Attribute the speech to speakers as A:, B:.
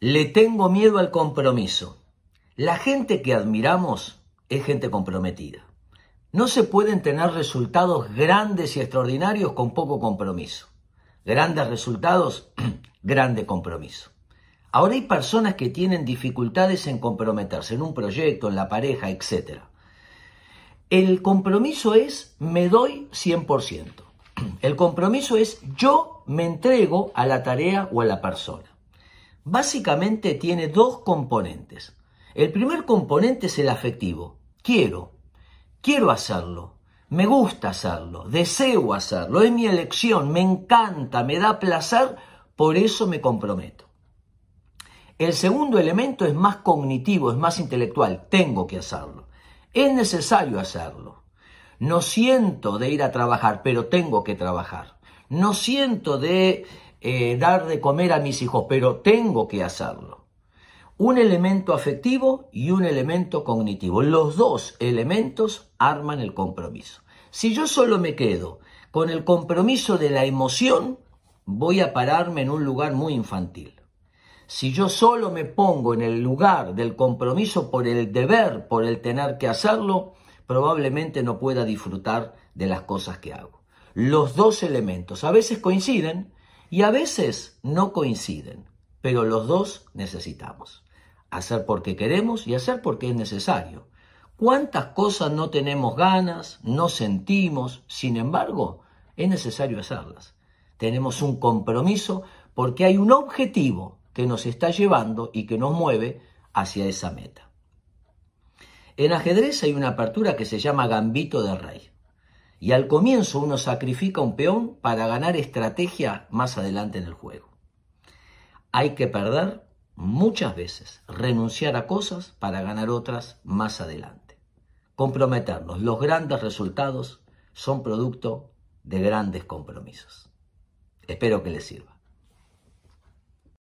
A: Le tengo miedo al compromiso. La gente que admiramos es gente comprometida. No se pueden tener resultados grandes y extraordinarios con poco compromiso. Grandes resultados, grande compromiso. Ahora hay personas que tienen dificultades en comprometerse en un proyecto, en la pareja, etc. El compromiso es me doy 100%. El compromiso es yo me entrego a la tarea o a la persona. Básicamente tiene dos componentes. El primer componente es el afectivo. Quiero, quiero hacerlo, me gusta hacerlo, deseo hacerlo, es mi elección, me encanta, me da placer, por eso me comprometo. El segundo elemento es más cognitivo, es más intelectual. Tengo que hacerlo. Es necesario hacerlo. No siento de ir a trabajar, pero tengo que trabajar. No siento de eh, dar de comer a mis hijos, pero tengo que hacerlo. Un elemento afectivo y un elemento cognitivo. Los dos elementos arman el compromiso. Si yo solo me quedo con el compromiso de la emoción, voy a pararme en un lugar muy infantil. Si yo solo me pongo en el lugar del compromiso por el deber, por el tener que hacerlo, probablemente no pueda disfrutar de las cosas que hago. Los dos elementos a veces coinciden y a veces no coinciden, pero los dos necesitamos. Hacer porque queremos y hacer porque es necesario. ¿Cuántas cosas no tenemos ganas, no sentimos, sin embargo, es necesario hacerlas? Tenemos un compromiso porque hay un objetivo que nos está llevando y que nos mueve hacia esa meta. En ajedrez hay una apertura que se llama gambito de rey. Y al comienzo uno sacrifica un peón para ganar estrategia más adelante en el juego. Hay que perder muchas veces, renunciar a cosas para ganar otras más adelante. Comprometernos. Los grandes resultados son producto de grandes compromisos. Espero que les sirva.